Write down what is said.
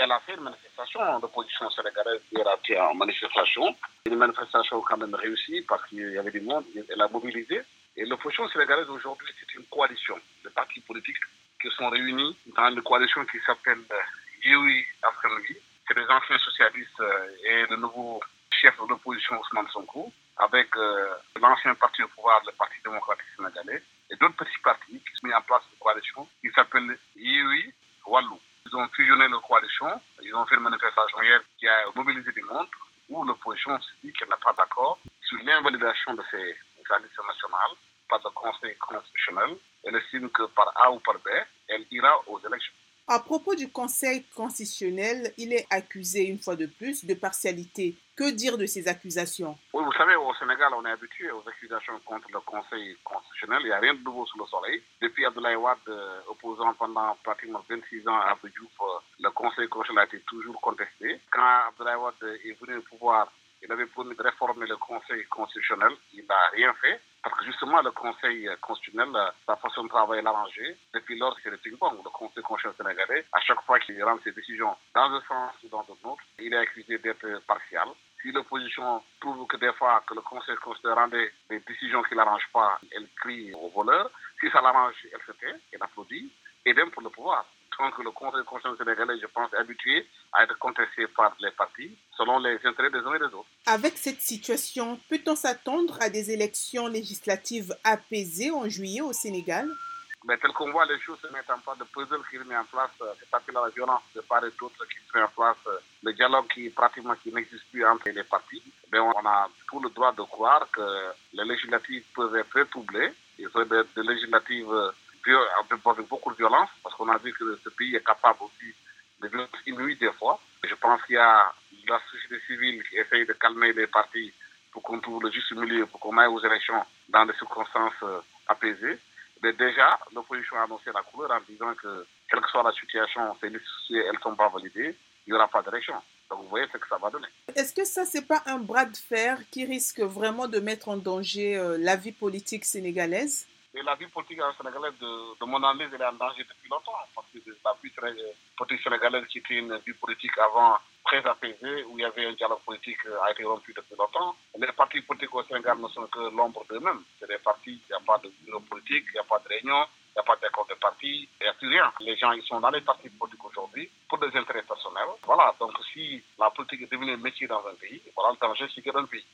Elle a fait une manifestation d'opposition sénégalaise hier a en manifestation. Une manifestation quand même réussie parce qu'il y avait du monde, elle a mobilisé. Et l'opposition sénégalaise aujourd'hui, c'est une coalition de partis politiques qui sont réunis dans une coalition qui s'appelle Yewi Afghanistan. C'est les anciens socialistes et le nouveau chef de l'opposition Ousmane Sonko, avec euh, l'ancien parti au pouvoir, le Parti démocratique sénégalais, et d'autres petits partis qui sont mis en place une coalition qui s'appelle Yewi Wallou. Ils ont fusionné leur coalition, ils ont fait une manifestation hier qui a mobilisé du monde, où l'opposition se dit qu'elle n'a pas d'accord sur l'invalidation de ces coalitions nationales par le Conseil constitutionnel. Elle estime que par A ou par B, elle ira aux élections. À propos du Conseil constitutionnel, il est accusé une fois de plus de partialité. Que dire de ces accusations? Oui, vous savez, au Sénégal, on est habitué aux accusations contre le Conseil constitutionnel. Il n'y a rien de nouveau sous le soleil. Depuis Abdoulaye Wade, euh, opposant pendant pratiquement 26 ans à Abdou euh, le Conseil constitutionnel a été toujours contesté. Quand Abdoulaye Wade est venu au pouvoir, il avait promis de réformer le Conseil constitutionnel. Il n'a rien fait. Parce que justement, le Conseil constitutionnel, sa façon de travailler l'arranger. Depuis lors, c'est le ping-pong. Le Conseil constitutionnel sénégalais, à chaque fois qu'il rend ses décisions dans un sens ou dans un autre, il est accusé d'être partial. Si l'opposition trouve que des fois que le Conseil constitutionnel rendait des décisions qui ne l'arrangent pas, elle crie au voleur. Si ça l'arrange, elle se tait, elle applaudit. Et même pour le pouvoir. Donc le Conseil constitutionnel sénégalais, je pense, est habitué à être contesté par les partis selon les intérêts des uns et des autres. Avec cette situation, peut-on s'attendre à des élections législatives apaisées en juillet au Sénégal? Mais tel qu'on voit les choses se mettent en place, le puzzle qui est mis en place, c'est pas que la violence de part et d'autre qui se met en place, le dialogue qui pratiquement qui n'existe plus entre les partis, mais on a tout le droit de croire que les législatives peuvent être troublées, il faut des, des législatives avec beaucoup de violence, parce qu'on a vu que ce pays est capable aussi de violence inouïe des fois. Je pense qu'il y a la société civile qui essaye de calmer les partis pour qu'on trouve le juste milieu, pour qu'on aille aux élections dans des circonstances apaisées. Mais déjà, l'opposition a annoncé la couleur en disant que, quelle que soit la situation, ces listes, elles ne sont pas validées, il n'y aura pas d'élection. Donc vous voyez ce que ça va donner. Est-ce que ça, c'est pas un bras de fer qui risque vraiment de mettre en danger euh, la vie politique sénégalaise? Et la vie politique sénégalaise, de, de mon analyse, elle est en danger depuis longtemps. Parce que la vie politique sénégalaise, qui était une vie politique avant très apaisée, où il y avait un dialogue politique, a été rompu depuis longtemps. Les partis politiques au Sénégal ne sont que l'ombre d'eux-mêmes. C'est des partis, il n'y a pas de bureau politique, il n'y a pas de réunion, il n'y a pas d'accord de parti, il n'y a plus rien. Les gens, ils sont dans les partis politiques aujourd'hui pour des intérêts personnels. Voilà, donc si la politique est devenue un métier dans un pays, voilà le danger, c'est que dans le pays.